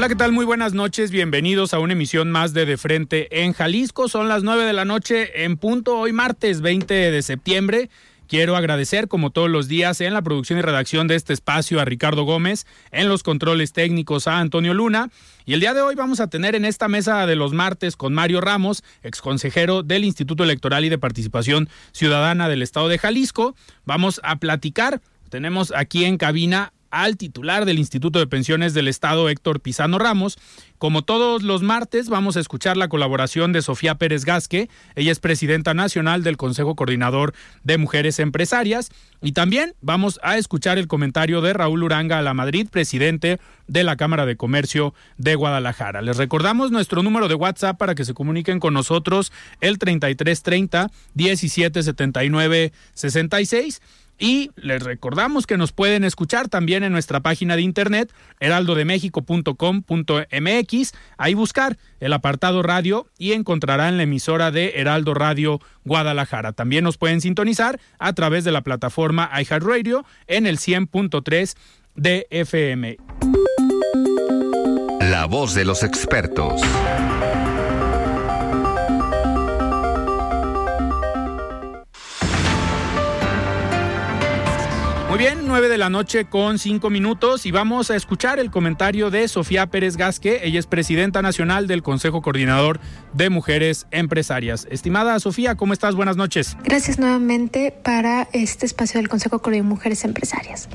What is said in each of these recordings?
Hola, ¿qué tal? Muy buenas noches. Bienvenidos a una emisión más de De Frente en Jalisco. Son las 9 de la noche en punto, hoy martes 20 de septiembre. Quiero agradecer, como todos los días, en la producción y redacción de este espacio a Ricardo Gómez, en los controles técnicos a Antonio Luna. Y el día de hoy vamos a tener en esta mesa de los martes con Mario Ramos, exconsejero del Instituto Electoral y de Participación Ciudadana del Estado de Jalisco. Vamos a platicar. Tenemos aquí en cabina al titular del Instituto de Pensiones del Estado, Héctor Pizano Ramos. Como todos los martes, vamos a escuchar la colaboración de Sofía Pérez Gasque. Ella es presidenta nacional del Consejo Coordinador de Mujeres Empresarias. Y también vamos a escuchar el comentario de Raúl Uranga a la Madrid, presidente de la Cámara de Comercio de Guadalajara. Les recordamos nuestro número de WhatsApp para que se comuniquen con nosotros, el 3330 1779 66 y les recordamos que nos pueden escuchar también en nuestra página de internet heraldodemexico.com.mx. Ahí buscar el apartado radio y encontrarán la emisora de Heraldo Radio Guadalajara. También nos pueden sintonizar a través de la plataforma iHeartRadio en el 100.3 de FM. La voz de los expertos. Muy bien, nueve de la noche con cinco minutos y vamos a escuchar el comentario de Sofía Pérez Gasque. Ella es presidenta nacional del Consejo Coordinador de Mujeres Empresarias. Estimada Sofía, ¿cómo estás? Buenas noches. Gracias nuevamente para este espacio del Consejo Coordinador de Mujeres Empresarias.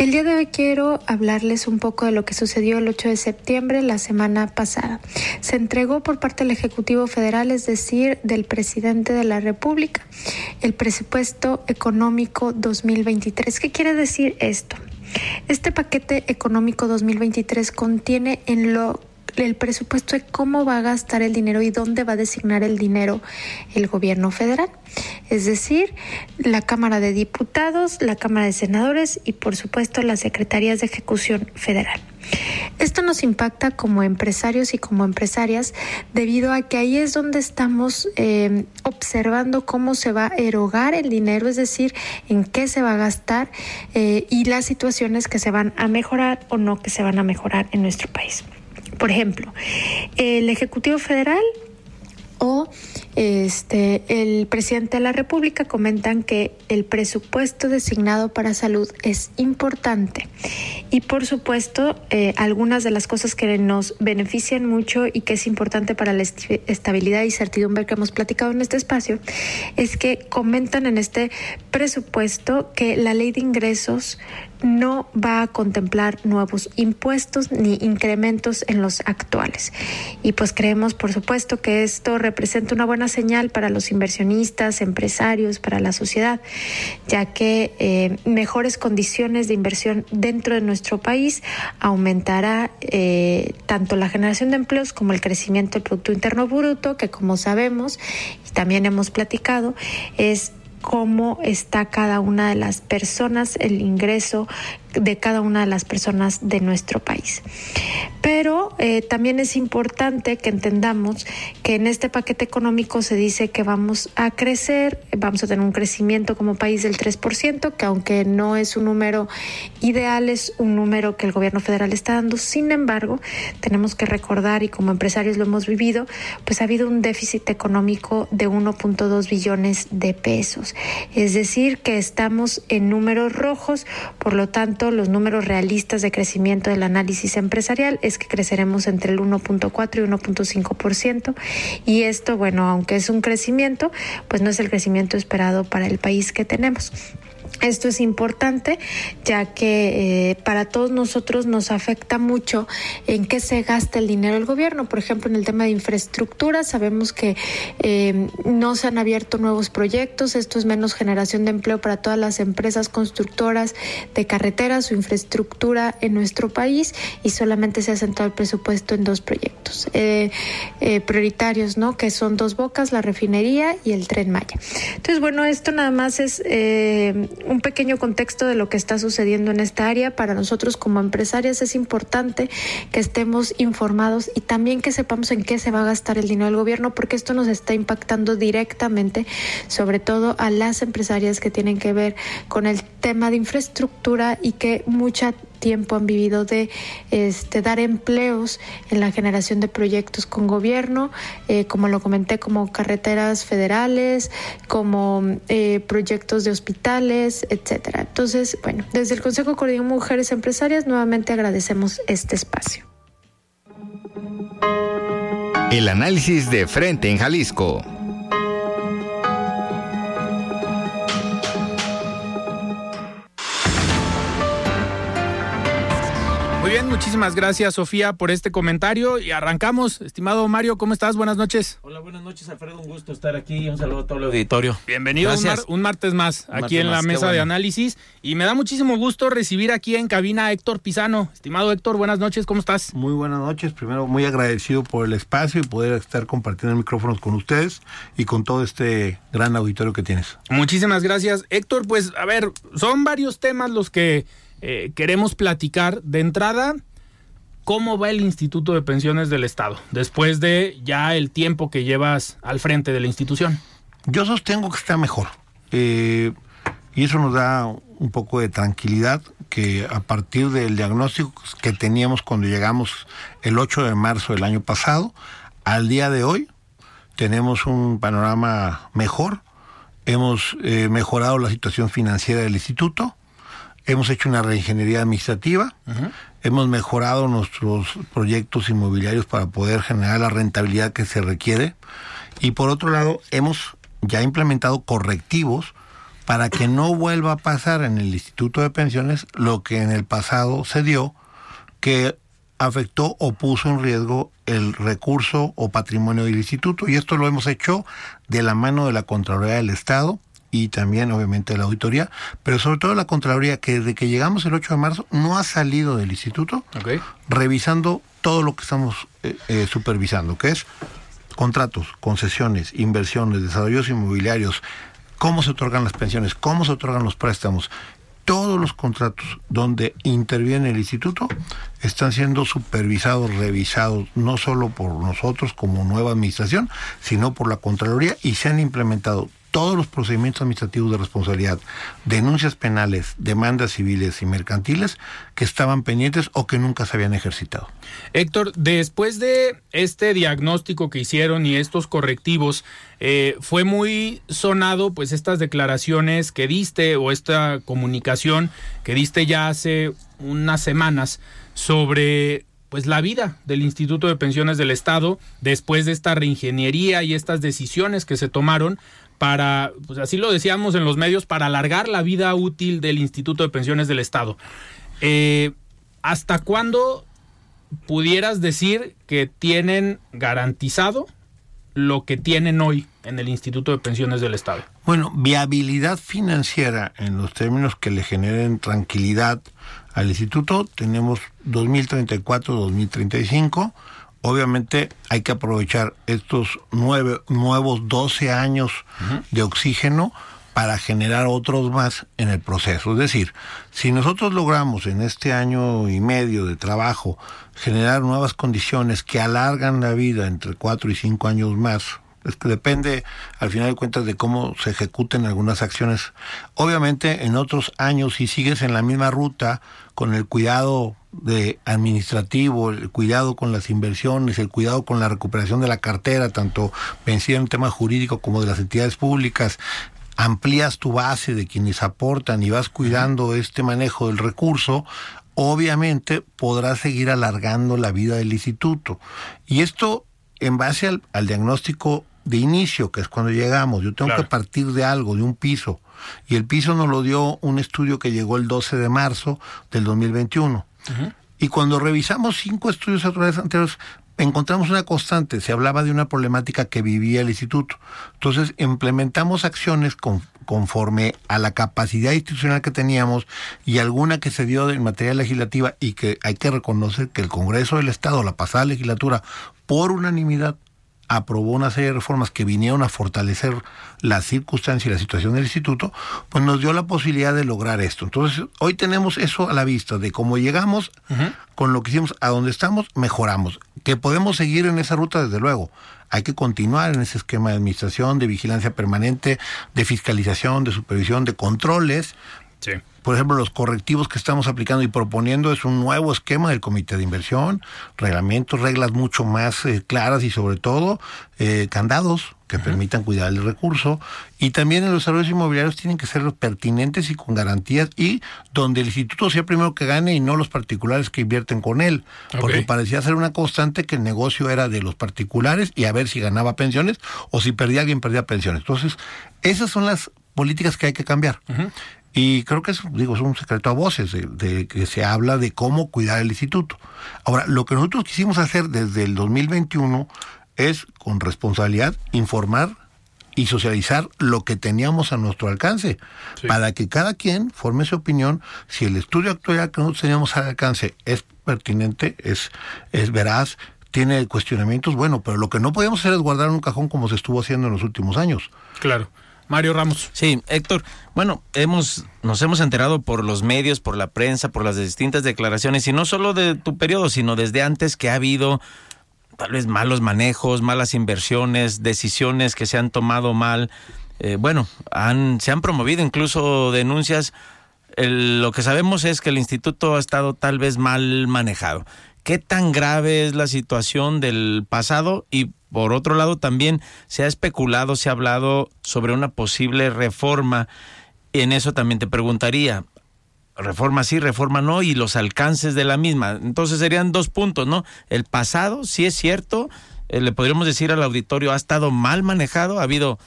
El día de hoy quiero hablarles un poco de lo que sucedió el 8 de septiembre, la semana pasada. Se entregó por parte del Ejecutivo Federal, es decir, del presidente de la República, el presupuesto económico 2023. ¿Qué quiere decir esto? Este paquete económico 2023 contiene en lo el presupuesto de cómo va a gastar el dinero y dónde va a designar el dinero el gobierno federal. Es decir, la Cámara de Diputados, la Cámara de Senadores y por supuesto las Secretarías de Ejecución Federal. Esto nos impacta como empresarios y como empresarias debido a que ahí es donde estamos eh, observando cómo se va a erogar el dinero, es decir, en qué se va a gastar eh, y las situaciones que se van a mejorar o no que se van a mejorar en nuestro país. Por ejemplo, el Ejecutivo Federal o este, el presidente de la República comentan que el presupuesto designado para salud es importante. Y por supuesto eh, algunas de las cosas que nos benefician mucho y que es importante para la estabilidad y certidumbre que hemos platicado en este espacio es que comentan en este presupuesto que la ley de ingresos no va a contemplar nuevos impuestos ni incrementos en los actuales. Y pues creemos, por supuesto, que esto representa una buena señal para los inversionistas, empresarios, para la sociedad, ya que eh, mejores condiciones de inversión dentro de nuestro país aumentará eh, tanto la generación de empleos como el crecimiento del Producto Interno Bruto, que como sabemos y también hemos platicado, es cómo está cada una de las personas, el ingreso de cada una de las personas de nuestro país. Pero eh, también es importante que entendamos que en este paquete económico se dice que vamos a crecer, vamos a tener un crecimiento como país del 3%, que aunque no es un número ideal, es un número que el gobierno federal está dando. Sin embargo, tenemos que recordar, y como empresarios lo hemos vivido, pues ha habido un déficit económico de 1.2 billones de pesos. Es decir, que estamos en números rojos, por lo tanto, los números realistas de crecimiento del análisis empresarial es que creceremos entre el 1.4 y 1.5%. Y esto, bueno, aunque es un crecimiento, pues no es el crecimiento esperado para el país que tenemos. Esto es importante ya que eh, para todos nosotros nos afecta mucho en qué se gasta el dinero del gobierno. Por ejemplo, en el tema de infraestructura, sabemos que eh, no se han abierto nuevos proyectos. Esto es menos generación de empleo para todas las empresas constructoras de carreteras o infraestructura en nuestro país y solamente se ha centrado el presupuesto en dos proyectos eh, prioritarios, ¿no? Que son Dos Bocas, la refinería y el Tren Maya. Entonces, bueno, esto nada más es un pequeño contexto de lo que está sucediendo en esta área. Para nosotros como empresarias es importante que estemos informados y también que sepamos en qué se va a gastar el dinero del gobierno, porque esto nos está impactando directamente, sobre todo a las empresarias que tienen que ver con el tema de infraestructura y que mucha tiempo han vivido de este, dar empleos en la generación de proyectos con gobierno, eh, como lo comenté, como carreteras federales, como eh, proyectos de hospitales, etcétera. Entonces, bueno, desde el Consejo Coordinador Mujeres Empresarias nuevamente agradecemos este espacio. El análisis de frente en Jalisco. Bien, muchísimas gracias Sofía por este comentario y arrancamos. Estimado Mario, ¿cómo estás? Buenas noches. Hola, buenas noches Alfredo, un gusto estar aquí. Un saludo a todo el auditorio. Bienvenido un, martes más aquí en la mesa de análisis y me da muchísimo gusto recibir aquí en cabina a Héctor Pisano. Estimado Héctor, buenas noches, ¿cómo estás? Muy buenas noches, primero muy agradecido por el espacio y poder estar compartiendo micrófonos con ustedes y con todo este gran auditorio que tienes. Muchísimas gracias. Héctor, pues a ver, son varios temas los que eh, queremos platicar de entrada cómo va el Instituto de Pensiones del Estado después de ya el tiempo que llevas al frente de la institución. Yo sostengo que está mejor. Eh, y eso nos da un poco de tranquilidad que a partir del diagnóstico que teníamos cuando llegamos el 8 de marzo del año pasado, al día de hoy tenemos un panorama mejor. Hemos eh, mejorado la situación financiera del instituto Hemos hecho una reingeniería administrativa, hemos mejorado nuestros proyectos inmobiliarios para poder generar la rentabilidad que se requiere. Y por otro lado hemos ya implementado correctivos para que no vuelva a pasar en el Instituto de Pensiones lo que en el pasado se dio, que afectó o puso en riesgo el recurso o patrimonio del instituto. Y esto lo hemos hecho de la mano de la Contraloría del Estado y también obviamente la auditoría, pero sobre todo la Contraloría que desde que llegamos el 8 de marzo no ha salido del instituto revisando todo lo que estamos eh, eh, supervisando, que es contratos, concesiones, inversiones, desarrollos inmobiliarios, cómo se otorgan las pensiones, cómo se otorgan los préstamos. Todos los contratos donde interviene el instituto están siendo supervisados, revisados, no solo por nosotros como nueva administración, sino por la Contraloría y se han implementado todos los procedimientos administrativos de responsabilidad, denuncias penales, demandas civiles y mercantiles que estaban pendientes o que nunca se habían ejercitado. Héctor, después de este diagnóstico que hicieron y estos correctivos, eh, fue muy sonado pues estas declaraciones que diste o esta comunicación que diste ya hace unas semanas sobre pues la vida del Instituto de Pensiones del Estado después de esta reingeniería y estas decisiones que se tomaron para, pues así lo decíamos en los medios, para alargar la vida útil del Instituto de Pensiones del Estado. Eh, ¿Hasta cuándo pudieras decir que tienen garantizado lo que tienen hoy en el Instituto de Pensiones del Estado? Bueno, viabilidad financiera en los términos que le generen tranquilidad al instituto, tenemos 2034-2035 obviamente hay que aprovechar estos nueve, nuevos 12 años de oxígeno para generar otros más en el proceso. Es decir, si nosotros logramos en este año y medio de trabajo generar nuevas condiciones que alargan la vida entre cuatro y cinco años más, es que depende al final de cuentas de cómo se ejecuten algunas acciones. Obviamente en otros años si sigues en la misma ruta con el cuidado de administrativo, el cuidado con las inversiones, el cuidado con la recuperación de la cartera, tanto vencida en tema jurídico como de las entidades públicas, amplías tu base de quienes aportan y vas cuidando este manejo del recurso, obviamente podrás seguir alargando la vida del instituto. Y esto en base al, al diagnóstico de inicio, que es cuando llegamos. Yo tengo Claro. que partir de algo, de un piso. Y el piso nos lo dio un estudio que llegó el 12 de marzo del 2021. Y cuando revisamos cinco estudios anteriores, encontramos una constante. Se hablaba de una problemática que vivía el instituto. Entonces, implementamos acciones con- conforme a la capacidad institucional que teníamos y alguna que se dio en materia legislativa y que hay que reconocer que el Congreso del Estado, la pasada legislatura, por unanimidad, aprobó una serie de reformas que vinieron a fortalecer la circunstancia y la situación del instituto, pues nos dio la posibilidad de lograr esto. Entonces, hoy tenemos eso a la vista, de cómo llegamos, con lo que hicimos, a donde estamos, mejoramos. Que podemos seguir en esa ruta, desde luego. Hay que continuar en ese esquema de administración, de vigilancia permanente, de fiscalización, de supervisión, de controles, Sí. por ejemplo, los correctivos que estamos aplicando y proponiendo es un nuevo esquema del comité de inversión, reglamentos, reglas mucho más eh, claras y sobre todo eh, candados que permitan cuidar el recurso. Y también en los desarrollos inmobiliarios tienen que ser pertinentes y con garantías y donde el instituto sea el primero que gane y no los particulares que invierten con él. Porque parecía ser una constante que el negocio era de los particulares y a ver si ganaba pensiones o si perdía alguien perdía pensiones. Entonces, esas son las políticas que hay que cambiar. Y creo que es, digo, es un secreto a voces de, de que se habla de cómo cuidar el instituto. Ahora, lo que nosotros quisimos hacer desde el 2021 es, con responsabilidad, informar y socializar lo que teníamos a nuestro alcance, Sí. para que cada quien forme su opinión si el estudio actual que nosotros teníamos al alcance es pertinente, es, es veraz, tiene cuestionamientos, bueno, pero lo que no podíamos hacer es guardar en un cajón como se estuvo haciendo en los últimos años. Claro. Mario Ramos. Sí, Héctor, bueno, hemos, nos hemos enterado por los medios, por la prensa, por las distintas declaraciones, y no solo de tu periodo, sino desde antes que ha habido tal vez malos manejos, malas inversiones, decisiones que se han tomado mal. Eh, bueno, han, se han promovido incluso denuncias. Lo que sabemos es que el instituto ha estado tal vez mal manejado. ¿Qué tan grave es la situación del pasado? Y por otro lado también se ha especulado, se ha hablado sobre una posible reforma. En eso también te preguntaría, reforma sí, reforma no, y los alcances de la misma. Entonces serían dos puntos, ¿no? El pasado, sí es cierto, eh, le podríamos decir al auditorio, ha estado mal manejado, ha habido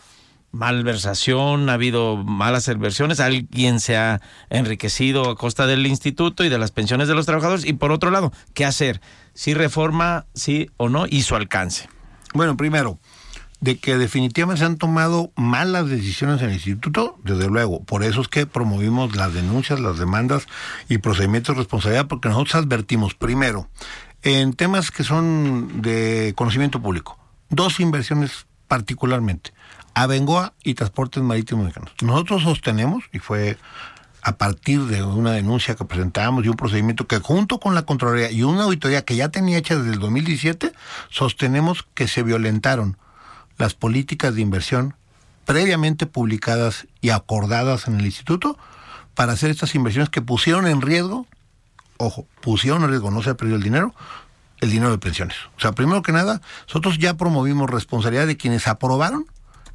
malversación, ha habido malas inversiones, alguien se ha enriquecido a costa del instituto y de las pensiones de los trabajadores, y por otro lado, ¿qué hacer? Si reforma, sí o no, y su alcance. Bueno, primero, de que definitivamente se han tomado malas decisiones en el instituto, desde luego. Por eso es que promovimos las denuncias, las demandas y procedimientos de responsabilidad, porque nosotros advertimos, primero, en temas que son de conocimiento público, dos inversiones particularmente, Abengoa y Transportes Marítimos Mexicanos. Nosotros sostenemos, y fue a partir de una denuncia que presentamos y un procedimiento que junto con la Contraloría y una auditoría que ya tenía hecha desde el 2017, sostenemos que se violentaron las políticas de inversión previamente publicadas y acordadas en el instituto para hacer estas inversiones que pusieron en riesgo, ojo, pusieron en riesgo, no se ha perdido el dinero, el dinero de pensiones. O sea, primero que nada, nosotros ya promovimos responsabilidad de quienes aprobaron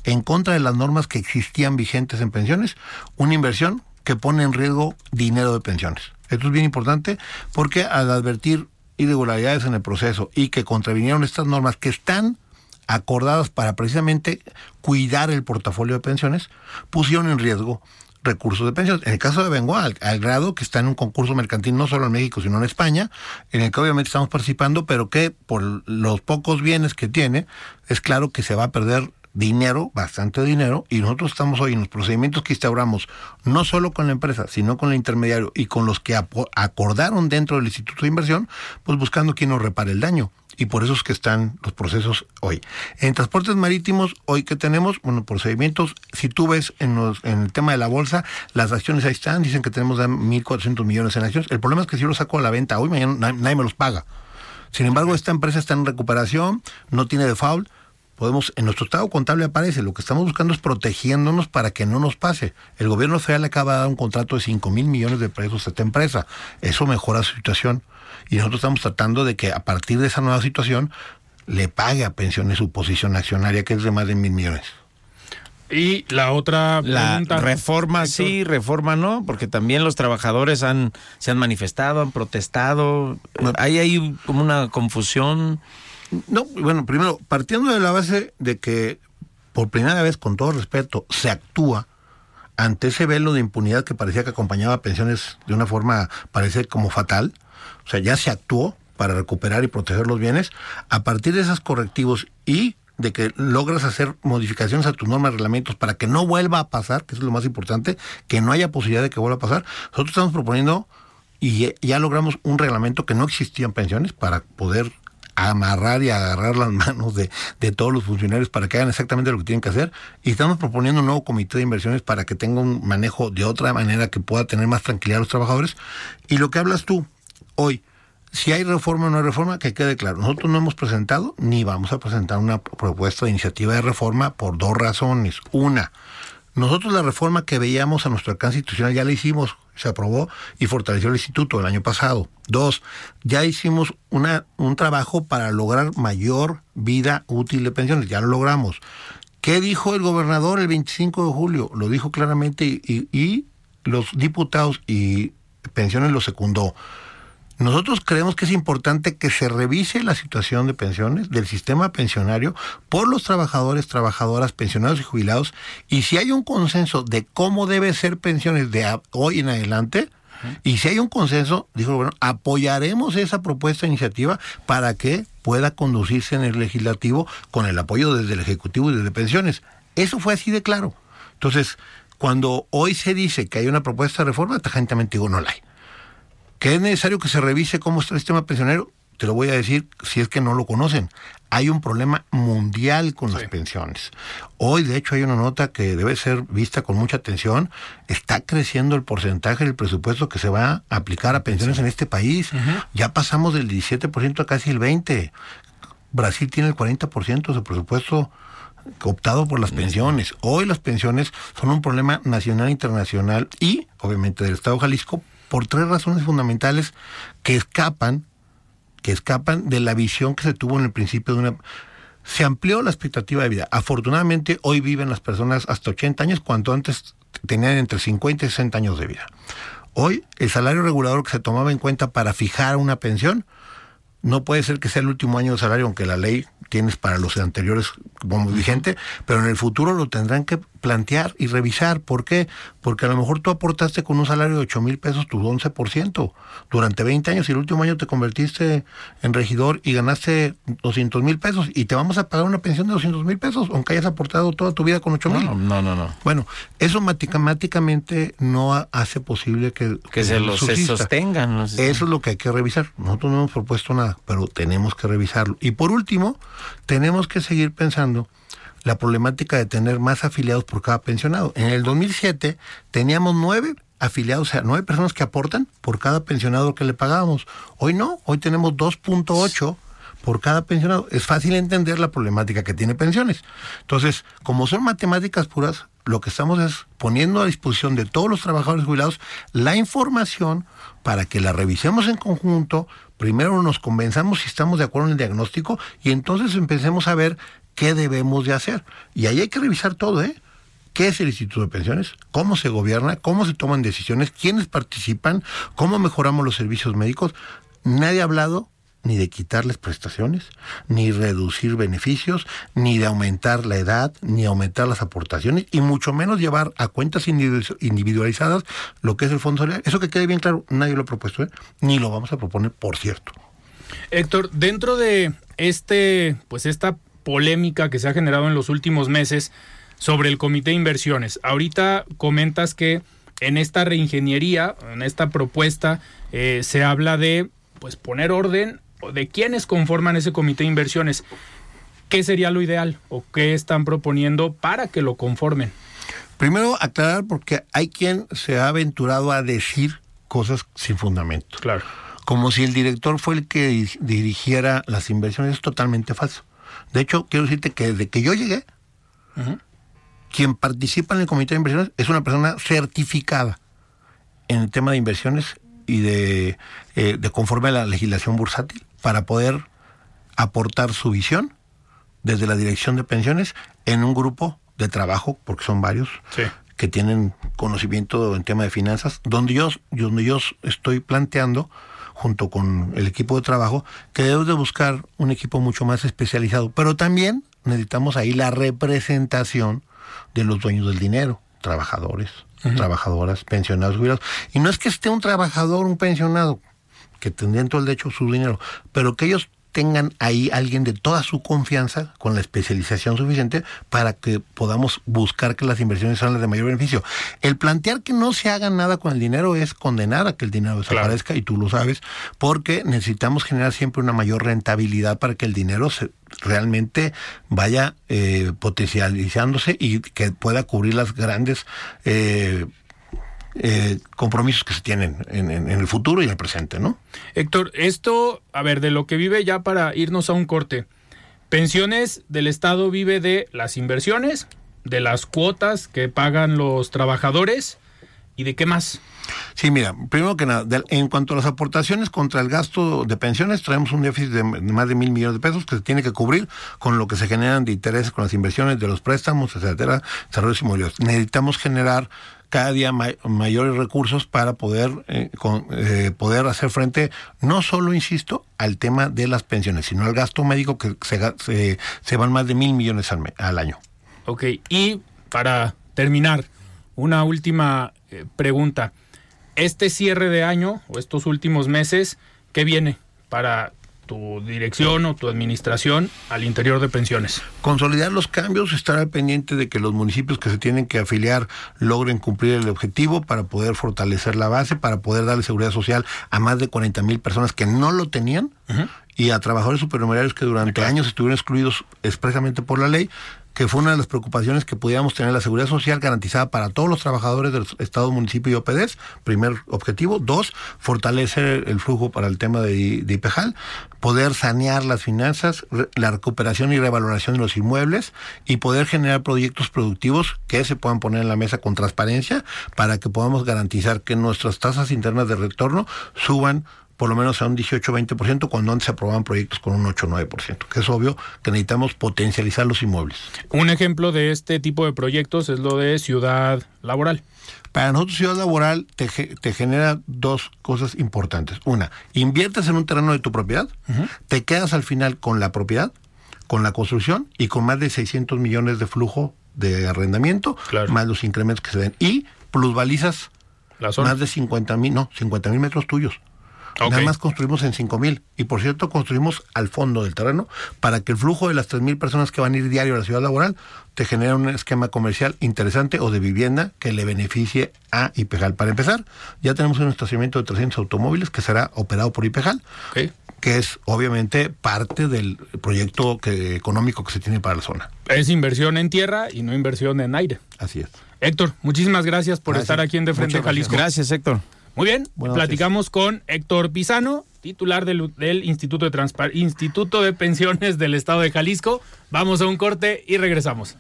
en contra de las normas que existían vigentes en pensiones, una inversión que pone en riesgo dinero de pensiones. Esto es bien importante porque al advertir irregularidades en el proceso y que contravinieron estas normas que están acordadas para precisamente cuidar el portafolio de pensiones, pusieron en riesgo recursos de pensiones. En el caso de Bengoa, al, al, grado que está en un concurso mercantil no solo en México, sino en España, en el que obviamente estamos participando, pero que por los pocos bienes que tiene, es claro que se va a perder dinero, bastante dinero, y nosotros estamos hoy en los procedimientos que instauramos, no solo con la empresa, sino con el intermediario y con los que acordaron dentro del Instituto de Inversión, pues buscando quién nos repare el daño. Y por eso es que están los procesos hoy. En transportes marítimos, hoy que tenemos, bueno, procedimientos, si tú ves en, los, en el tema de la bolsa, las acciones ahí están, dicen que tenemos 1.400 millones en acciones. El problema es que si yo lo saco a la venta hoy, mañana nadie me los paga. Sin embargo, esta empresa está en recuperación, no tiene default, podemos, en nuestro estado contable aparece, lo que estamos buscando es protegiéndonos para que no nos pase. El gobierno federal acaba de dar un contrato de 5 mil millones de pesos a esta empresa. Eso mejora su situación. Y nosotros estamos tratando de que a partir de esa nueva situación le pague a pensiones su posición accionaria, que es de más de mil millones. Y la otra pregunta. La reforma sí, reforma no, porque también los trabajadores han, se han manifestado, han protestado. Hay ahí como una confusión. No, bueno, primero, partiendo de la base de que por primera vez, con todo respeto, se actúa ante ese velo de impunidad que parecía que acompañaba pensiones de una forma, parece como fatal, o sea, ya se actuó para recuperar y proteger los bienes, a partir de esos correctivos y de que logras hacer modificaciones a tus normas, reglamentos para que no vuelva a pasar, que es lo más importante, que no haya posibilidad de que vuelva a pasar. Nosotros estamos proponiendo y ya logramos un reglamento que no existía en pensiones para poder amarrar y agarrar las manos de, de, todos los funcionarios para que hagan exactamente lo que tienen que hacer. Y estamos proponiendo un nuevo comité de inversiones para que tenga un manejo de otra manera que pueda tener más tranquilidad a los trabajadores. Y lo que hablas tú hoy, si hay reforma o no hay reforma, que quede claro. Nosotros no hemos presentado ni vamos a presentar una propuesta de iniciativa de reforma por dos razones. Una, nosotros la reforma que veíamos a nuestro alcance institucional ya la hicimos, se aprobó y fortaleció el instituto el año pasado. Dos, ya hicimos una, un trabajo para lograr mayor vida útil de pensiones, ya lo logramos. ¿Qué dijo el gobernador el 25 de julio? Lo dijo claramente y, y los diputados y pensiones lo secundó. Nosotros creemos que es importante que se revise la situación de pensiones del sistema pensionario por los trabajadores, trabajadoras, pensionados y jubilados y si hay un consenso de cómo debe ser pensiones de hoy en adelante, y si hay un consenso, dijo bueno, apoyaremos esa propuesta de iniciativa para que pueda conducirse en el legislativo con el apoyo desde el Ejecutivo y desde pensiones. Eso fue así de claro. Entonces, cuando hoy se dice que hay una propuesta de reforma, tajantemente digo, no la hay que es necesario que se revise cómo está el sistema pensionero, te lo voy a decir si es que no lo conocen. Hay un problema mundial con las pensiones. Hoy, de hecho, hay una nota que debe ser vista con mucha atención. Está creciendo el porcentaje del presupuesto que se va a aplicar a pensiones en este país. Ya pasamos del 17% a casi el 20%. Brasil tiene el 40% de su presupuesto optado por las pensiones. Hoy las pensiones son un problema nacional, internacional y, obviamente, del Estado de Jalisco por tres razones fundamentales que escapan, que escapan de la visión que se tuvo en el principio de una se amplió la expectativa de vida. Afortunadamente, hoy viven las personas hasta 80 años, cuando antes tenían entre 50 y 60 años de vida. Hoy, el salario regulador que se tomaba en cuenta para fijar una pensión, no puede ser que sea el último año de salario, aunque la ley tienes para los anteriores como vigente, pero en el futuro lo tendrán que plantear y revisar. ¿Por qué? Porque a lo mejor tú aportaste con un salario de 8 mil pesos tu 11% durante 20 años y el último año te convertiste en regidor y ganaste 200 mil pesos y te vamos a pagar una pensión de 200 mil pesos aunque hayas aportado toda tu vida con 8 mil. No, no, no, no. Bueno, eso matemáticamente no hace posible que, que, se, los, sostengan. Eso es lo que hay que revisar. Nosotros no hemos propuesto nada, pero tenemos que revisarlo. Y por último, tenemos que seguir pensando la problemática de tener más afiliados por cada pensionado. En el 2007 teníamos nueve afiliados, o sea, nueve personas que aportan por cada pensionado que le pagábamos. Hoy no, hoy tenemos 2.8 por cada pensionado. Es fácil entender la problemática que tiene pensiones. Entonces, como son matemáticas puras, lo que estamos es poniendo a disposición de todos los trabajadores jubilados la información para que la revisemos en conjunto, primero nos convenzamos si estamos de acuerdo en el diagnóstico y entonces empecemos a ver qué debemos de hacer. Y ahí hay que revisar todo, ¿eh? ¿Qué es el Instituto de Pensiones? ¿Cómo se gobierna? ¿Cómo se toman decisiones? ¿Quiénes participan? ¿Cómo mejoramos los servicios médicos? Nadie ha hablado ni de quitarles prestaciones, ni reducir beneficios, ni de aumentar la edad, ni aumentar las aportaciones, y mucho menos llevar a cuentas individualizadas lo que es el Fondo Social. Eso que quede bien claro, nadie lo ha propuesto, ¿eh? ni lo vamos a proponer, por cierto. Héctor, dentro de este, pues esta polémica que se ha generado en los últimos meses sobre el comité de inversiones. Ahorita comentas que en esta reingeniería, en esta propuesta, eh, se habla de pues poner orden de quiénes conforman ese comité de inversiones. ¿Qué sería lo ideal o qué están proponiendo para que lo conformen? Primero aclarar porque hay quien se ha aventurado a decir cosas sin fundamento. Claro. Como si el director fue el que dirigiera las inversiones, es totalmente falso. De hecho, quiero decirte que desde que yo llegué, quien participa en el comité de inversiones es una persona certificada en el tema de inversiones y de, eh, de conforme a la legislación bursátil para poder aportar su visión desde la dirección de pensiones en un grupo de trabajo, porque son varios, que tienen conocimiento en tema de finanzas, donde yo, donde yo estoy planteando, junto con el equipo de trabajo, que debemos de buscar un equipo mucho más especializado, pero también necesitamos ahí la representación de los dueños del dinero, trabajadores, trabajadoras, pensionados, jubilados. Y no es que esté un trabajador, un pensionado, que tendrían todo el derecho a su dinero, pero que ellos tengan ahí alguien de toda su confianza con la especialización suficiente para que podamos buscar que las inversiones sean las de mayor beneficio. El plantear que no se haga nada con el dinero es condenar a que el dinero desaparezca y tú lo sabes, porque necesitamos generar siempre una mayor rentabilidad para que el dinero se, realmente vaya eh, potencializándose y que pueda cubrir las grandes eh, eh, compromisos que se tienen en, el futuro y en el presente, ¿no? Héctor, esto, a ver, de lo que vive ya para irnos a un corte. Pensiones del Estado vive de las inversiones, de las cuotas que pagan los trabajadores y de qué más. Sí, mira, primero que nada, en cuanto a las aportaciones contra el gasto de pensiones, traemos un déficit de más de mil millones de pesos que se tiene que cubrir con lo que se generan de intereses con las inversiones, de los préstamos, etcétera, desarrollos inmobiliarios. Necesitamos generar cada día mayores recursos para poder, eh, eh, poder hacer frente, no solo, insisto, al tema de las pensiones, sino al gasto médico que se, se, van más de mil millones al, al, año. Ok, y para terminar, una última eh, pregunta. Este cierre de año o estos últimos meses, ¿qué viene para tu dirección o tu administración al interior de pensiones. Consolidar los cambios, estar al pendiente de que los municipios que se tienen que afiliar logren cumplir el objetivo para poder fortalecer la base, para poder darle seguridad social a más de 40 mil personas que no lo tenían y a trabajadores supernumerarios que durante años estuvieron excluidos expresamente por la ley que fue una de las preocupaciones que pudiéramos tener la seguridad social garantizada para todos los trabajadores del Estado, municipio y OPDs, primer objetivo. Dos, fortalecer el flujo para el tema de, de IPEJAL, poder sanear las finanzas, la recuperación y revaloración de los inmuebles y poder generar proyectos productivos que se puedan poner en la mesa con transparencia para que podamos garantizar que nuestras tasas internas de retorno suban por lo menos a un 18-20% cuando antes se aprobaban proyectos con un 8-9%, que es obvio que necesitamos potencializar los inmuebles. Un ejemplo de este tipo de proyectos es lo de ciudad laboral. Para nosotros ciudad laboral te, te genera dos cosas importantes. Una, inviertes en un terreno de tu propiedad, te quedas al final con la propiedad, con la construcción y con más de 600 millones de flujo de arrendamiento, más los incrementos que se den. Y plusvalizas más de 50 mil, no, 50 mil metros tuyos. Nada más construimos en 5 mil. Y por cierto, construimos al fondo del terreno para que el flujo de las 3 mil personas que van a ir diario a la ciudad laboral te genere un esquema comercial interesante o de vivienda que le beneficie a IPEJAL. Para empezar, ya tenemos un estacionamiento de 300 automóviles que será operado por IPEJAL. que es obviamente parte del proyecto que, económico que se tiene para la zona. Es inversión en tierra y no inversión en aire. Así es. Héctor, muchísimas gracias por estar aquí en De Frente Jalisco. Gracias, Héctor. Muy bien, platicamos con Héctor Pisano, titular del, Instituto, de Instituto de Pensiones del Estado de Jalisco. Vamos a un corte y regresamos.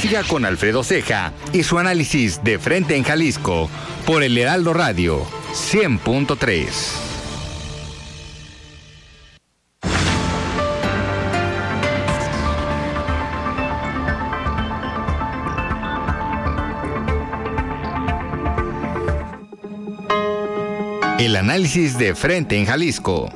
Siga con Alfredo Ceja y su análisis de frente en Jalisco por el Heraldo Radio 100.3. El análisis de frente en Jalisco.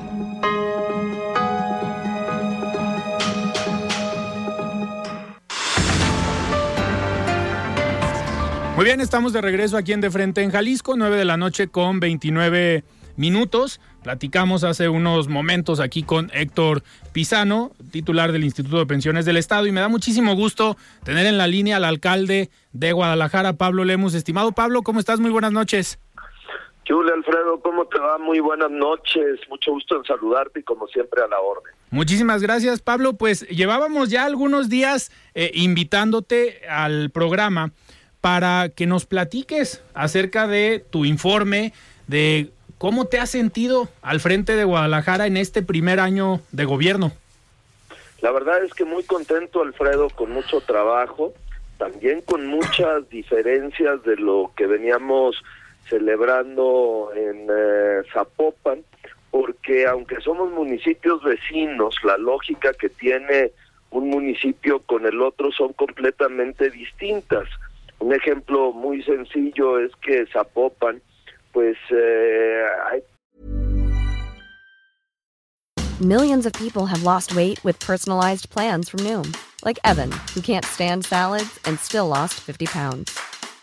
Muy bien, estamos de regreso aquí en De Frente en Jalisco, 9 de la noche con 29 minutos. Platicamos hace unos momentos aquí con Héctor Pisano, titular del Instituto de Pensiones del Estado, y me da muchísimo gusto tener en la línea al alcalde de Guadalajara, Pablo Lemus. Estimado Pablo, ¿cómo estás? Muy buenas noches. Hola Alfredo, ¿cómo te va? Muy buenas noches, mucho gusto en saludarte y como siempre a la orden. Muchísimas gracias Pablo, pues llevábamos ya algunos días eh, invitándote al programa para que nos platiques acerca de tu informe, de cómo te has sentido al frente de Guadalajara en este primer año de gobierno. La verdad es que muy contento Alfredo, con mucho trabajo, también con muchas diferencias de lo que veníamos celebrando en eh, Zapopan, porque aunque somos municipios vecinos, la lógica que tiene un municipio con el otro son completamente distintas. Un ejemplo muy sencillo es que Zapopan, pues eh, hay Millions of people have lost weight with personalized plans from Noom, like Evan, who can't stand salads and still lost 50 pounds.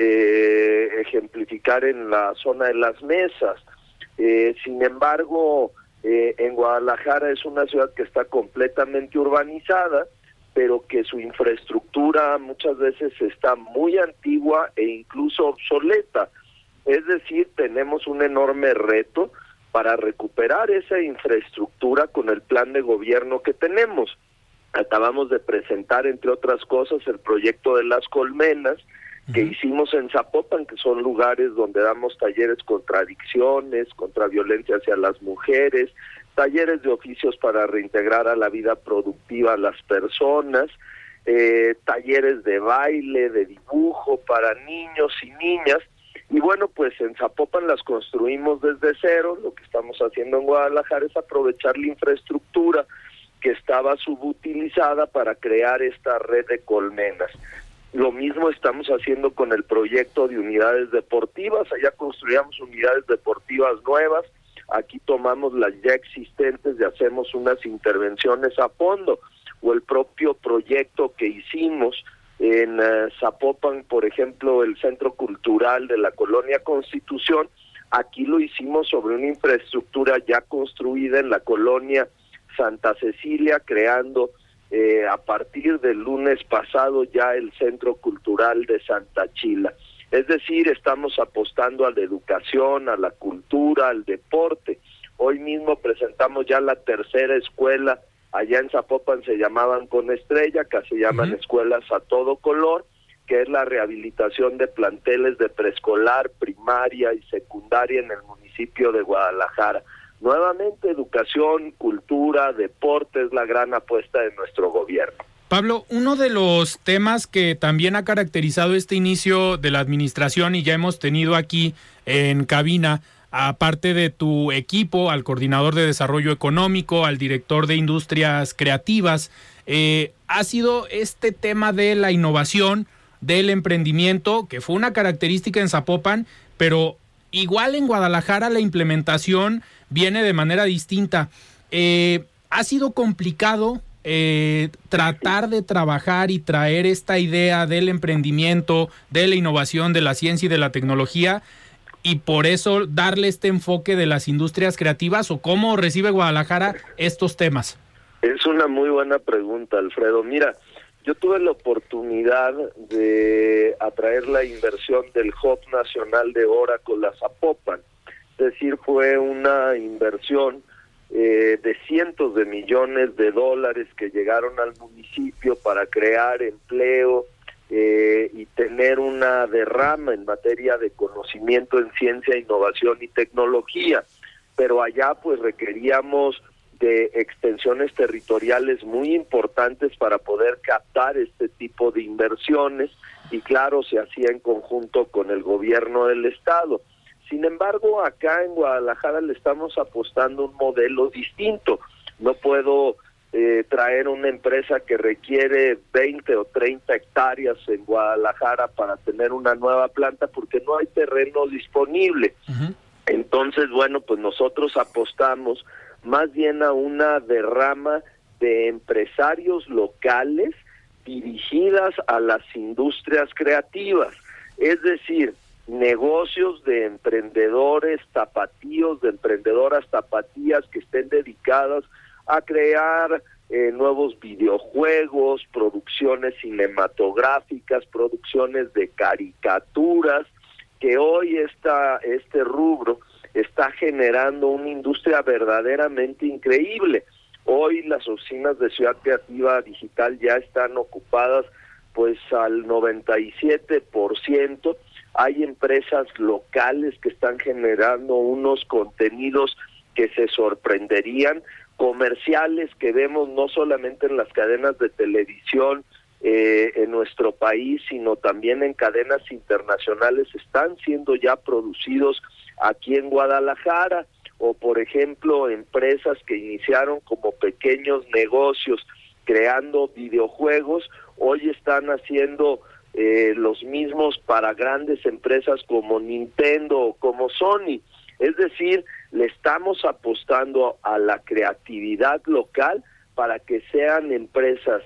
eh, ejemplificar en la zona de las mesas. Eh, sin embargo, eh, en Guadalajara es una ciudad que está completamente urbanizada, pero que su infraestructura muchas veces está muy antigua e incluso obsoleta. Es decir, tenemos un enorme reto para recuperar esa infraestructura con el plan de gobierno que tenemos. Acabamos de presentar, entre otras cosas, el proyecto de las colmenas, que hicimos en Zapopan, que son lugares donde damos talleres contra adicciones, contra violencia hacia las mujeres, talleres de oficios para reintegrar a la vida productiva a las personas, eh, talleres de baile, de dibujo para niños y niñas. Y bueno, pues en Zapopan las construimos desde cero. Lo que estamos haciendo en Guadalajara es aprovechar la infraestructura que estaba subutilizada para crear esta red de colmenas. Lo mismo estamos haciendo con el proyecto de unidades deportivas. Allá construíamos unidades deportivas nuevas. Aquí tomamos las ya existentes y hacemos unas intervenciones a fondo. O el propio proyecto que hicimos en uh, Zapopan, por ejemplo, el Centro Cultural de la Colonia Constitución. Aquí lo hicimos sobre una infraestructura ya construida en la colonia Santa Cecilia, creando eh, a partir del lunes pasado ya el Centro Cultural de Santa Chila. Es decir, estamos apostando a la educación, a la cultura, al deporte. Hoy mismo presentamos ya la tercera escuela, allá en Zapopan se llamaban con estrella, acá se llaman escuelas a todo color, que es la rehabilitación de planteles de preescolar, primaria y secundaria en el municipio de Guadalajara. Nuevamente, educación, cultura, deporte es la gran apuesta de nuestro gobierno. Pablo, uno de los temas que también ha caracterizado este inicio de la administración y ya hemos tenido aquí en cabina, aparte de tu equipo, al coordinador de desarrollo económico, al director de industrias creativas, eh, ha sido este tema de la innovación, del emprendimiento, que fue una característica en Zapopan, pero igual en Guadalajara la implementación viene de manera distinta. Eh, ha sido complicado eh, tratar de trabajar y traer esta idea del emprendimiento, de la innovación, de la ciencia y de la tecnología, y por eso darle este enfoque de las industrias creativas o cómo recibe Guadalajara estos temas. Es una muy buena pregunta, Alfredo. Mira, yo tuve la oportunidad de atraer la inversión del Hub Nacional de Oracle a Zapopan. Es decir, fue una inversión eh, de cientos de millones de dólares que llegaron al municipio para crear empleo eh, y tener una derrama en materia de conocimiento en ciencia, innovación y tecnología. Pero allá pues requeríamos de extensiones territoriales muy importantes para poder captar este tipo de inversiones y claro, se hacía en conjunto con el gobierno del estado. Sin embargo, acá en Guadalajara le estamos apostando un modelo distinto. No puedo eh, traer una empresa que requiere 20 o 30 hectáreas en Guadalajara para tener una nueva planta porque no hay terreno disponible. Entonces, bueno, pues nosotros apostamos más bien a una derrama de empresarios locales dirigidas a las industrias creativas, es decir, negocios de emprendedores tapatíos, de emprendedoras tapatías que estén dedicadas a crear eh, nuevos videojuegos, producciones cinematográficas, producciones de caricaturas, que hoy está este rubro está generando una industria verdaderamente increíble. Hoy las oficinas de Ciudad Creativa Digital ya están ocupadas pues al 97%. Hay empresas locales que están generando unos contenidos que se sorprenderían, comerciales que vemos no solamente en las cadenas de televisión eh, en nuestro país, sino también en cadenas internacionales, están siendo ya producidos aquí en Guadalajara o por ejemplo empresas que iniciaron como pequeños negocios creando videojuegos, hoy están haciendo eh, los mismos para grandes empresas como Nintendo o como Sony. Es decir, le estamos apostando a la creatividad local para que sean empresas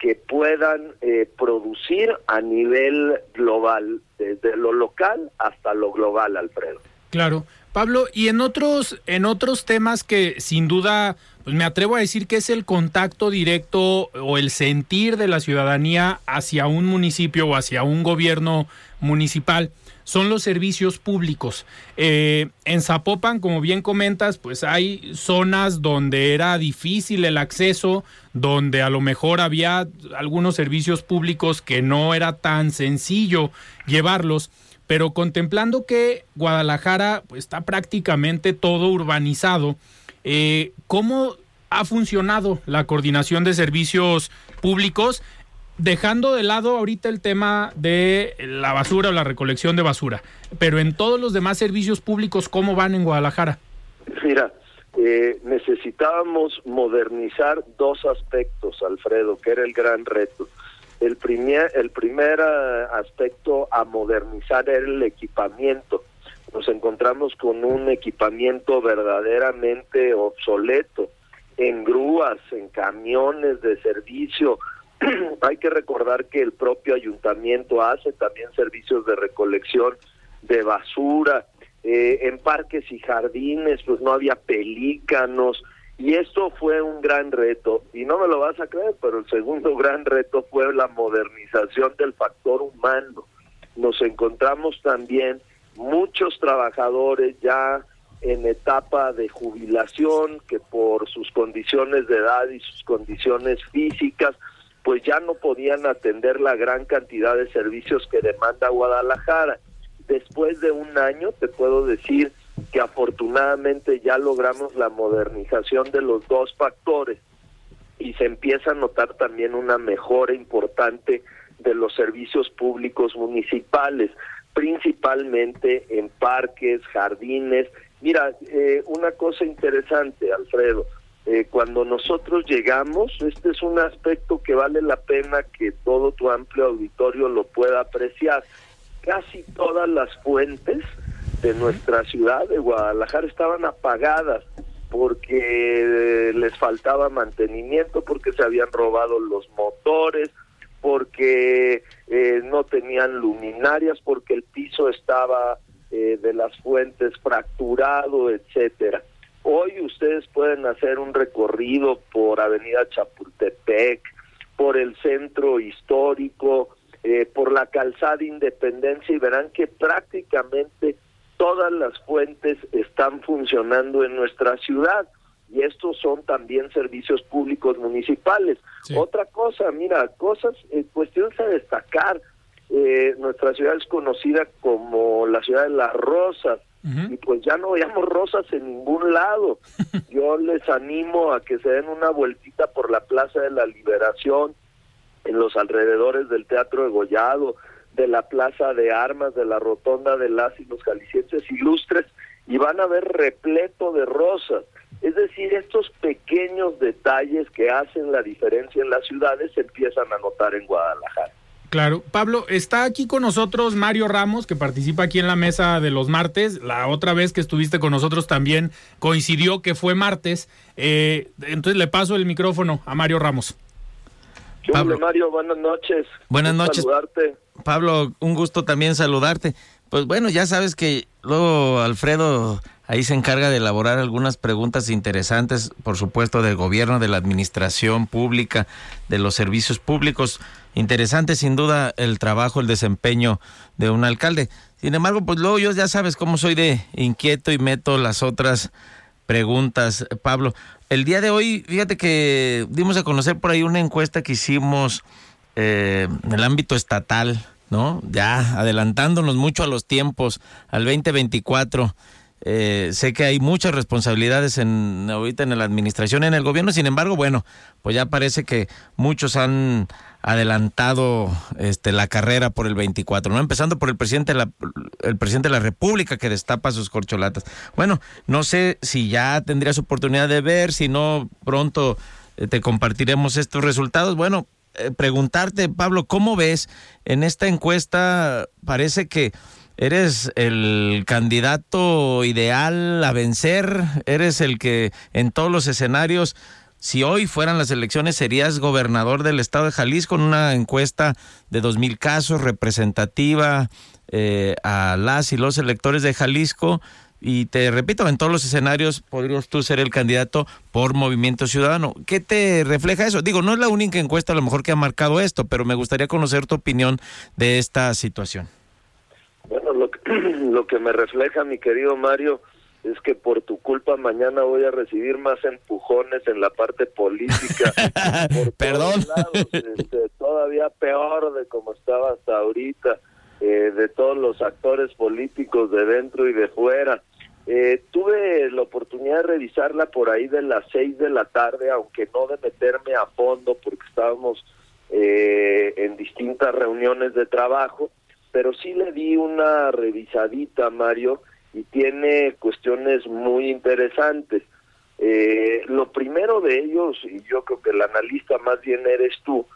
que puedan eh, producir a nivel global, desde lo local hasta lo global, Alfredo. Claro. Pablo, y en otros, en otros temas que sin duda, pues me atrevo a decir que es el contacto directo o el sentir de la ciudadanía hacia un municipio o hacia un gobierno municipal, son los servicios públicos. Eh, en Zapopan, como bien comentas, pues hay zonas donde era difícil el acceso, donde a lo mejor había algunos servicios públicos que no era tan sencillo llevarlos pero contemplando que Guadalajara pues, está prácticamente todo urbanizado, eh, ¿cómo ha funcionado la coordinación de servicios públicos? Dejando de lado ahorita el tema de la basura o la recolección de basura, pero en todos los demás servicios públicos, ¿cómo van en Guadalajara? Mira, eh, necesitábamos modernizar dos aspectos, Alfredo, que era el gran reto. El primer, el primer eh, aspecto a modernizar era el equipamiento. Nos encontramos con un equipamiento verdaderamente obsoleto en grúas, en camiones de servicio. Hay que recordar que el propio ayuntamiento hace también servicios de recolección de basura. Eh, en parques y jardines, pues no había pelícanos, y esto fue un gran reto, y no me lo vas a creer, pero el segundo gran reto fue la modernización del factor humano. Nos encontramos también muchos trabajadores ya en etapa de jubilación que por sus condiciones de edad y sus condiciones físicas pues ya no podían atender la gran cantidad de servicios que demanda Guadalajara. Después de un año te puedo decir que afortunadamente ya logramos la modernización de los dos factores y se empieza a notar también una mejora importante de los servicios públicos municipales, principalmente en parques, jardines. Mira, eh, una cosa interesante, Alfredo, eh, cuando nosotros llegamos, este es un aspecto que vale la pena que todo tu amplio auditorio lo pueda apreciar. Casi todas las fuentes de nuestra ciudad de Guadalajara estaban apagadas porque les faltaba mantenimiento, porque se habían robado los motores, porque eh, no tenían luminarias, porque el piso estaba eh, de las fuentes fracturado, etcétera. Hoy ustedes pueden hacer un recorrido por Avenida Chapultepec, por el centro histórico, eh, por la calzada Independencia y verán que prácticamente todas las fuentes están funcionando en nuestra ciudad. Y estos son también servicios públicos municipales. Otra cosa, mira, cosas, eh, cuestiones a destacar. Eh, nuestra ciudad es conocida como la ciudad de las rosas y pues ya no veamos rosas en ningún lado. Yo les animo a que se den una vueltita por la Plaza de la Liberación, en los alrededores del Teatro de Gollado, de la Plaza de Armas, de la Rotonda de las y los Jaliscienses Ilustres, y van a ver repleto de rosas. Es decir, estos pequeños detalles que hacen la diferencia en las ciudades se empiezan a notar en Guadalajara. Claro, Pablo, está aquí con nosotros Mario Ramos, que participa aquí en la mesa de los martes. La otra vez que estuviste con nosotros también coincidió que fue martes. Eh, entonces le paso el micrófono a Mario Ramos. Pablo. Mario, buenas noches. Buenas noches. Saludarte. Pablo, un gusto también saludarte. Pues bueno, ya sabes que luego Alfredo ahí se encarga de elaborar algunas preguntas interesantes, por supuesto, del gobierno, de la administración pública, de los servicios públicos. Interesante sin duda el trabajo, el desempeño de un alcalde. Sin embargo, pues luego yo ya sabes cómo soy de inquieto y meto las otras preguntas, Pablo. El día de hoy, fíjate que dimos a conocer por ahí una encuesta que hicimos eh, en el ámbito estatal, ¿no? Ya adelantándonos mucho a los tiempos, al 2024. Eh, sé que hay muchas responsabilidades en ahorita en la administración, en el gobierno, sin embargo, bueno, pues ya parece que muchos han adelantado este la carrera por el 24, ¿no? Empezando por el presidente de la, el presidente de la República que destapa sus corcholatas. Bueno, no sé si ya tendrías oportunidad de ver, si no pronto eh, te compartiremos estos resultados. Bueno, eh, preguntarte, Pablo, ¿cómo ves en esta encuesta? Parece que eres el candidato ideal a vencer, eres el que en todos los escenarios, si hoy fueran las elecciones, serías gobernador del estado de Jalisco en una encuesta de dos mil casos representativa eh, a las y los electores de Jalisco. Y te repito, en todos los escenarios podrías tú ser el candidato por Movimiento Ciudadano. ¿Qué te refleja eso? Digo, no es la única encuesta a lo mejor que ha marcado esto, pero me gustaría conocer tu opinión de esta situación. Lo que, me refleja, mi querido Mario, es que por tu culpa mañana voy a recibir más empujones en la parte política. Perdón. Este, todavía peor de como estaba hasta ahorita, eh, de todos los actores políticos de dentro y de fuera. Eh, tuve la oportunidad de revisarla por ahí de las seis de la tarde, aunque no de meterme a fondo porque estábamos eh, en distintas reuniones de trajo pero sí le di una revisadita, Mario, y tiene cuestiones muy interesantes. Eh, lo primero de ellos, y yo creo que el analista más bien eres tú,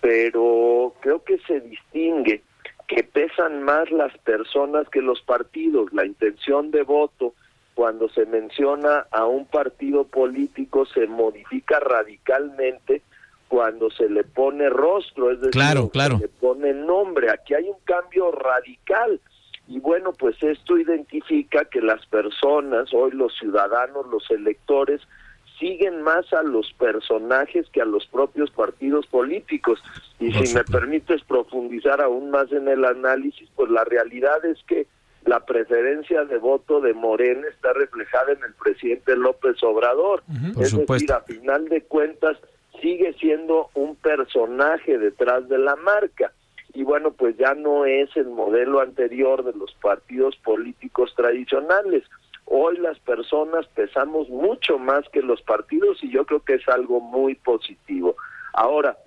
pero creo que se distingue que pesan más las personas que los partidos, la intención de voto, cuando se menciona a un partido político se modifica radicalmente cuando se le pone rostro, es decir, claro, claro. se le pone nombre. Aquí hay un cambio radical. Y bueno, pues esto identifica que las personas, hoy los ciudadanos, los electores, siguen más a los personajes que a los propios partidos políticos. Y si me permites profundizar aún más en el análisis, pues la realidad es que la preferencia de voto de Morena está reflejada en el presidente López Obrador. es decir, a final de cuentas, sigue siendo un personaje detrás de la marca. Y bueno, pues ya no es el modelo anterior de los partidos políticos tradicionales. Hoy las personas pesamos mucho más que los partidos y yo creo que es algo muy positivo. Ahora,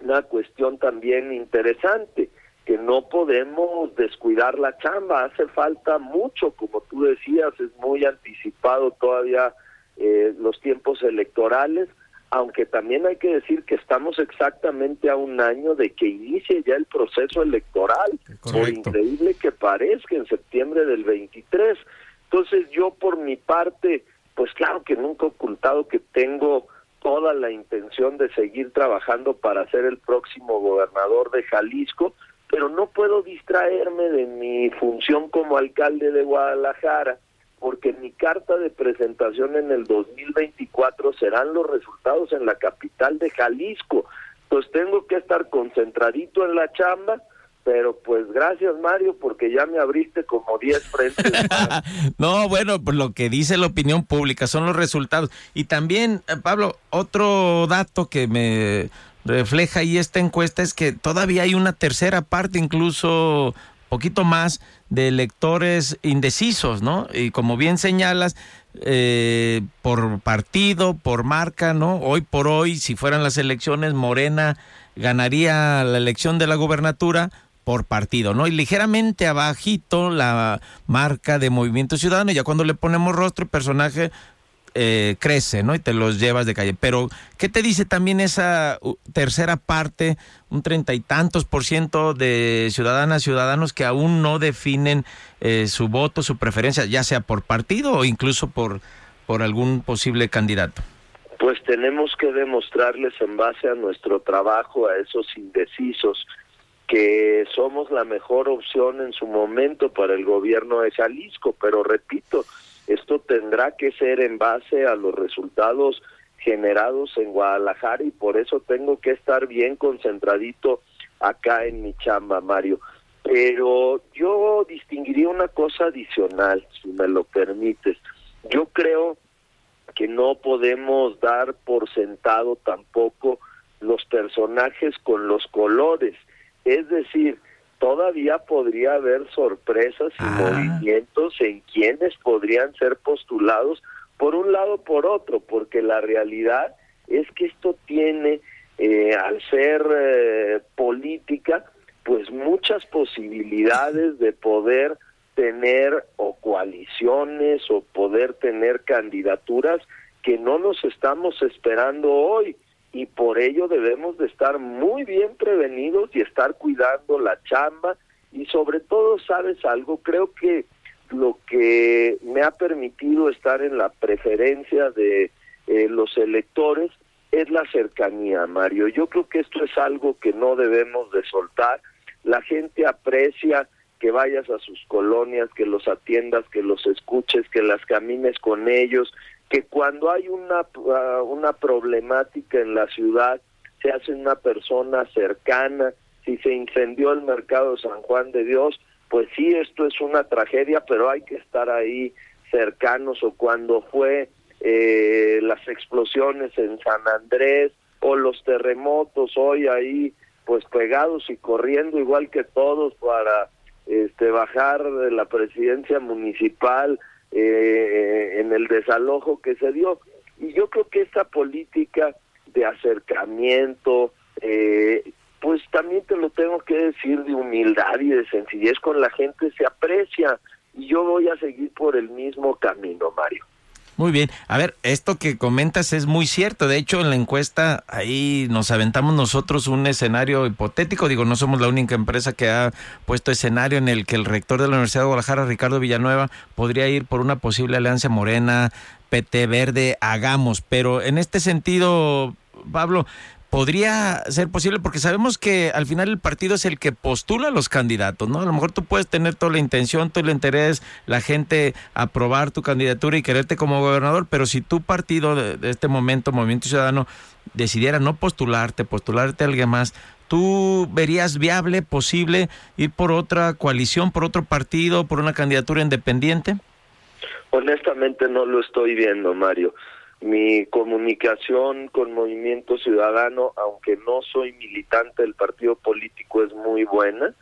una cuestión también interesante, que no podemos descuidar la chamba, hace falta mucho, como tú decías, es muy anticipado todavía eh, los tiempos electorales, aunque también hay que decir que estamos exactamente a un año de que inicie ya el proceso electoral, por increíble que parezca, en septiembre del 23. Entonces yo por mi parte, pues claro que nunca he ocultado que tengo toda la intención de seguir trabajando para ser el próximo gobernador de Jalisco, pero no puedo distraerme de mi función como alcalde de Guadalajara porque mi carta de presentación en el 2024 serán los resultados en la capital de Jalisco. Pues tengo que estar concentradito en la chamba, pero pues gracias Mario porque ya me abriste como 10 frentes. no, bueno, pues lo que dice la opinión pública son los resultados. Y también, eh, Pablo, otro dato que me refleja ahí esta encuesta es que todavía hay una tercera parte, incluso poquito más, de electores indecisos, ¿no? Y como bien señalas, eh, por partido, por marca, ¿no? Hoy por hoy, si fueran las elecciones, Morena ganaría la elección de la gubernatura por partido, ¿no? Y ligeramente abajito la marca de Movimiento Ciudadano, ya cuando le ponemos rostro, el personaje eh, crece, ¿no? Y te los llevas de calle. Pero, ¿qué te dice también esa tercera parte, un treinta y tantos por ciento de ciudadanas, ciudadanos que aún no definen eh, su voto, su preferencia, ya sea por partido o incluso por, por algún posible candidato? Pues tenemos que demostrarles en base a nuestro trabajo a esos indecisos que somos la mejor opción en su momento para el gobierno de Jalisco, pero repito, esto tendrá que ser en base a los resultados generados en Guadalajara y por eso tengo que estar bien concentradito acá en mi chamba, Mario. Pero yo distinguiría una cosa adicional, si me lo permites. Yo creo que no podemos dar por sentado tampoco los personajes con los colores. Es decir, todavía podría haber sorpresas y ah. movimientos en quienes podrían ser postulados por un lado por otro, porque la realidad es que esto tiene, eh, al ser eh, política, pues muchas posibilidades de poder tener o coaliciones o poder tener candidaturas que no nos estamos esperando hoy y por ello debemos de estar muy bien prevenidos y estar cuidando la chamba y sobre todo, ¿sabes algo? Creo que lo que me ha permitido estar en la preferencia de eh, los electores es la cercanía, Mario. Yo creo que esto es algo que no debemos de soltar. La gente aprecia que vayas a sus colonias, que los atiendas, que los escuches, que las camines con ellos, que cuando hay una, uh, una problemática en la ciudad, se hace una persona cercana, si se incendió el mercado de San Juan de Dios, pues sí, esto es una tragedia, pero hay que estar ahí cercanos, o cuando fue eh, las explosiones en San Andrés, o los terremotos hoy ahí, pues pegados y corriendo igual que todos para este bajar de la presidencia municipal eh, en el desalojo que se dio. Y yo creo que esta política de acercamiento, eh, pues también te lo tengo que decir de humildad y de sencillez con la gente se aprecia y yo voy a seguir por el mismo camino, Mario. Muy bien. A ver, esto que comentas es muy cierto. De hecho, en la encuesta ahí nos aventamos nosotros un escenario hipotético. Digo, no somos la única empresa que ha puesto escenario en el que el rector de la Universidad de Guadalajara, Ricardo Villanueva, podría ir por una posible alianza morena, PT Verde, hagamos. Pero en este sentido, Pablo, podría ser posible porque sabemos que al final el partido es el que postula a los candidatos, ¿no? A lo mejor tú puedes tener toda la intención, todo el interés, la gente aprobar tu candidatura y quererte como gobernador, pero si tu partido de, este momento, Movimiento Ciudadano, decidiera no postularte, postularte a alguien más, ¿tú verías viable, posible ir por otra coalición, por otro partido, por una candidatura independiente? Honestamente no lo estoy viendo, Mario. Mi comunicación con Movimiento Ciudadano, aunque no soy militante del partido político, es muy buena.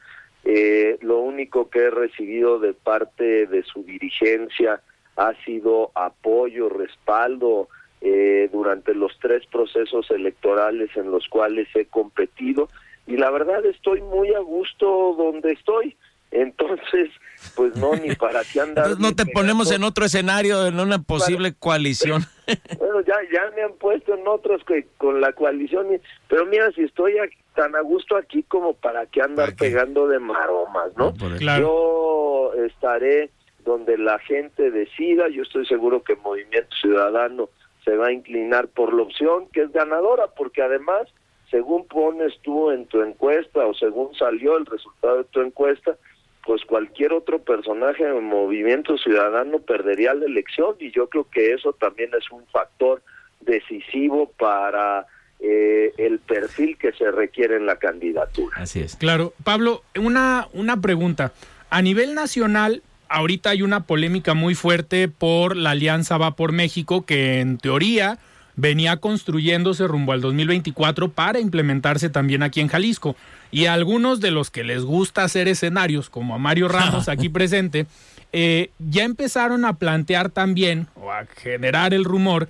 Eh, lo único que he recibido de parte de su dirigencia ha sido apoyo, respaldo eh, durante los tres procesos electorales en los cuales he competido y la verdad estoy muy a gusto donde estoy. Entonces, pues no, ni para qué andar. no te ponemos en otro escenario, en una posible coalición. bueno, ya, ya me han puesto en otros que con la coalición, pero mira, si estoy tan a gusto aquí como para qué andar pegando de maromas, ¿no? Yo estaré donde la gente decida, yo estoy seguro que Movimiento Ciudadano se va a inclinar por la opción que es ganadora, porque además, según pones tú en tu encuesta o según salió el resultado de tu encuesta, pues cualquier otro personaje en movimiento ciudadano perdería la elección y yo creo que eso también es un factor decisivo para eh, el perfil que se requiere en la candidatura. Así es. Claro, Pablo, una, una pregunta. A nivel nacional, ahorita hay una polémica muy fuerte por la Alianza Va por México, que en teoría venía construyéndose rumbo al 2024 para implementarse también aquí en Jalisco. Y a algunos de los que les gusta hacer escenarios, como a Mario Ramos aquí presente, eh, ya empezaron a plantear también, o a generar el rumor,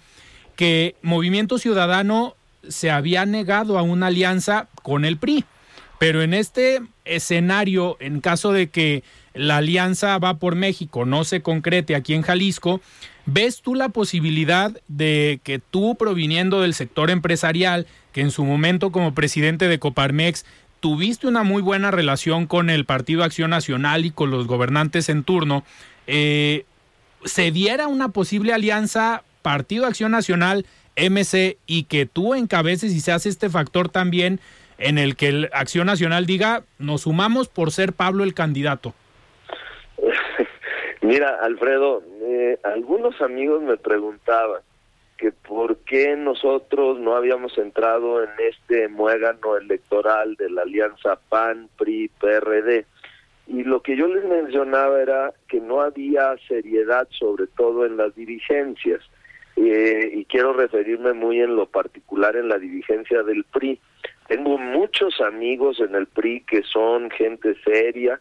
que Movimiento Ciudadano se había negado a una alianza con el PRI. Pero en este escenario, en caso de que la alianza va por México no se concrete aquí en Jalisco, ¿ves tú la posibilidad de que tú, proviniendo del sector empresarial, que en su momento como presidente de Coparmex tuviste una muy buena relación con el Partido Acción Nacional y con los gobernantes en turno, eh, se diera una posible alianza Partido Acción Nacional MC y que tú encabeces y seas este factor también en el que el Acción Nacional diga, nos sumamos por ser Pablo el candidato? Mira, Alfredo, eh, algunos amigos me preguntaban que por qué nosotros no habíamos entrado en este muégano electoral de la alianza PAN, PRI, PRD. Y lo que yo les mencionaba era que no había seriedad, sobre todo en las dirigencias. Eh, y quiero referirme muy en lo particular en la dirigencia del PRI. Tengo muchos amigos en el PRI que son gente seria,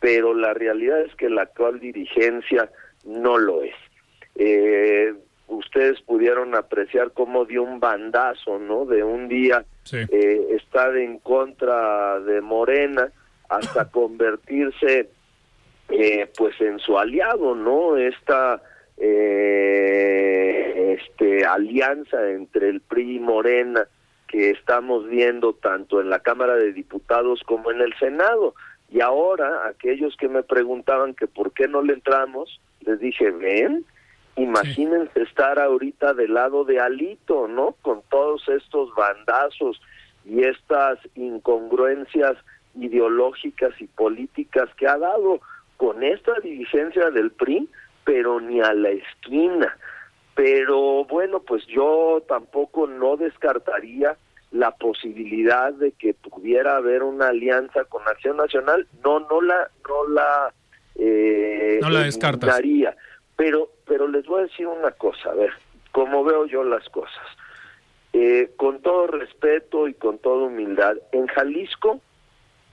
pero la realidad es que la actual dirigencia no lo es. Eh, ustedes pudieron apreciar cómo dio un bandazo, ¿no? De un día eh, estar en contra de Morena hasta convertirse, eh, pues, en su aliado, ¿no? Esta eh, este alianza entre el PRI y Morena que estamos viendo tanto en la Cámara de Diputados como en el Senado. Y ahora, aquellos que me preguntaban que por qué no le entramos, les dije, ven, imagínense estar ahorita del lado de Alito, ¿no? Con todos estos bandazos y estas incongruencias ideológicas y políticas que ha dado con esta dirigencia del PRI, pero ni a la esquina. Pero bueno, pues yo tampoco no descartaría la posibilidad de que pudiera haber una alianza con Acción Nacional. No, no la, no la, eh, no la descartaría. Pero, pero les voy a decir una cosa, a ver, como veo yo las cosas. Eh, con todo respeto y con toda humildad, en Jalisco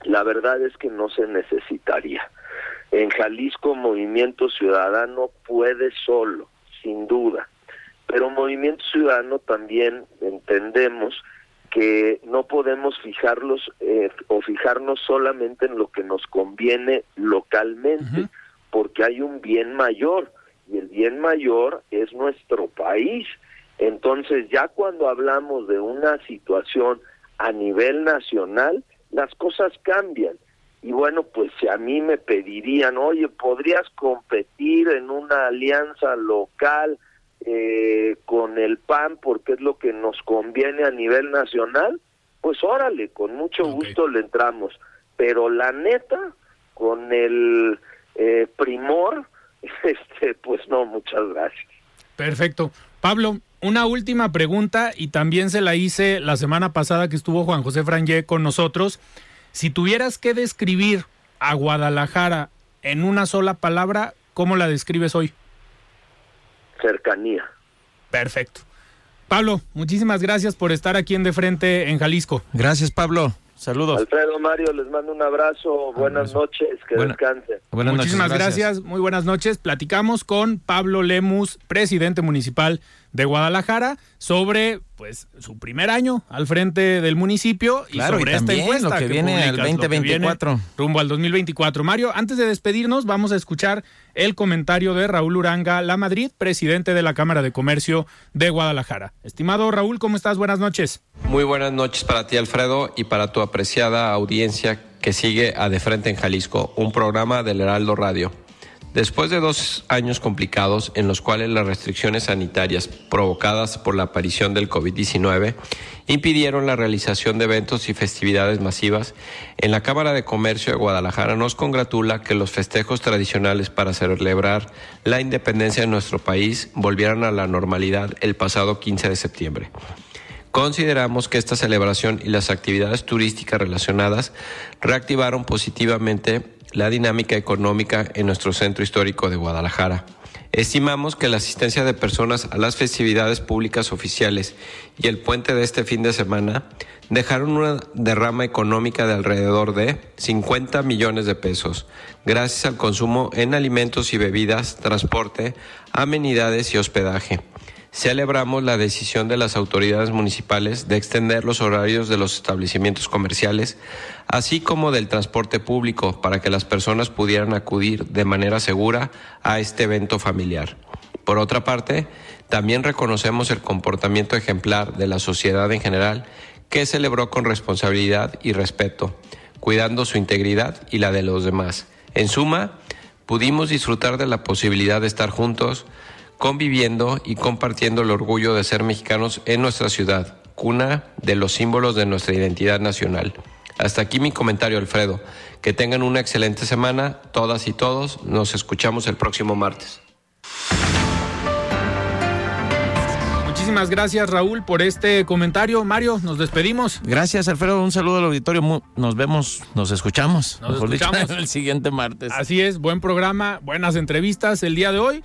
la verdad es que no se necesitaría. En Jalisco Movimiento Ciudadano puede solo, sin duda, pero Movimiento Ciudadano también entendemos que no podemos fijarlos eh, o fijarnos solamente en lo que nos conviene localmente, porque hay un bien mayor y el bien mayor es nuestro país. Entonces ya cuando hablamos de una situación a nivel nacional, las cosas cambian. Y bueno, pues si a mí me pedirían, oye, ¿podrías competir en una alianza local eh, con el PAN porque es lo que nos conviene a nivel nacional? Pues órale, con mucho gusto le entramos. Pero la neta, con el eh, primor, este, pues no, muchas gracias. Perfecto. Pablo, una última pregunta y también se la hice la semana pasada que estuvo Juan José Frangé con nosotros. Si tuvieras que describir a Guadalajara en una sola palabra, ¿cómo la describes hoy? Cercanía. Perfecto. Pablo, muchísimas gracias por estar aquí en De Frente en Jalisco. Gracias, Pablo. Saludos. Alfredo Mario, les mando un abrazo. Buenas noches, que descansen. Muchísimas gracias. Muy buenas noches. Platicamos con Pablo Lemus, presidente municipal de Guadalajara, sobre pues su primer año al frente del municipio y sobre esta encuesta lo que, viene al 2024 rumbo al 2024. Mario, antes de despedirnos, vamos a escuchar el comentario de Raúl Uranga La Madrid, presidente de la Cámara de Comercio de Guadalajara. Estimado Raúl, ¿cómo estás? Buenas noches. Muy buenas noches para ti, Alfredo, y para tu apreciada audiencia que sigue a De Frente en Jalisco, un programa del Heraldo Radio. Después de dos años complicados en los cuales las restricciones sanitarias provocadas por la aparición del COVID-19 impidieron la realización de eventos y festividades masivas, en la Cámara de Comercio de Guadalajara nos congratula que los festejos tradicionales para celebrar la independencia de nuestro país volvieran a la normalidad el pasado 15 de septiembre. Consideramos que esta celebración y las actividades turísticas relacionadas reactivaron positivamente la dinámica económica en nuestro centro histórico de Guadalajara. Estimamos que la asistencia de personas a las festividades públicas oficiales y el puente de este fin de semana dejaron una derrama económica de alrededor de 50 millones de pesos, gracias al consumo en alimentos y bebidas, transporte, amenidades y hospedaje celebramos la decisión de las autoridades municipales de extender los horarios de los establecimientos comerciales, así como del transporte público, para que las personas pudieran acudir de manera segura a este evento familiar. Por otra parte, también reconocemos el comportamiento ejemplar de la sociedad en general, que celebró con responsabilidad y respeto, cuidando su integridad y la de los demás. En suma, pudimos disfrutar de la posibilidad de estar juntos, conviviendo y compartiendo el orgullo de ser mexicanos en nuestra ciudad, cuna de los símbolos de nuestra identidad nacional. Hasta aquí mi comentario, Alfredo. Que tengan una excelente semana, todas y todos. Nos escuchamos el próximo martes. Muchísimas gracias, Raúl, por este comentario. Mario, nos despedimos. Gracias, Alfredo. Un saludo al auditorio. Nos vemos, nos escuchamos. Nos escuchamos el siguiente martes. Así es, buen programa, buenas entrevistas el día de hoy.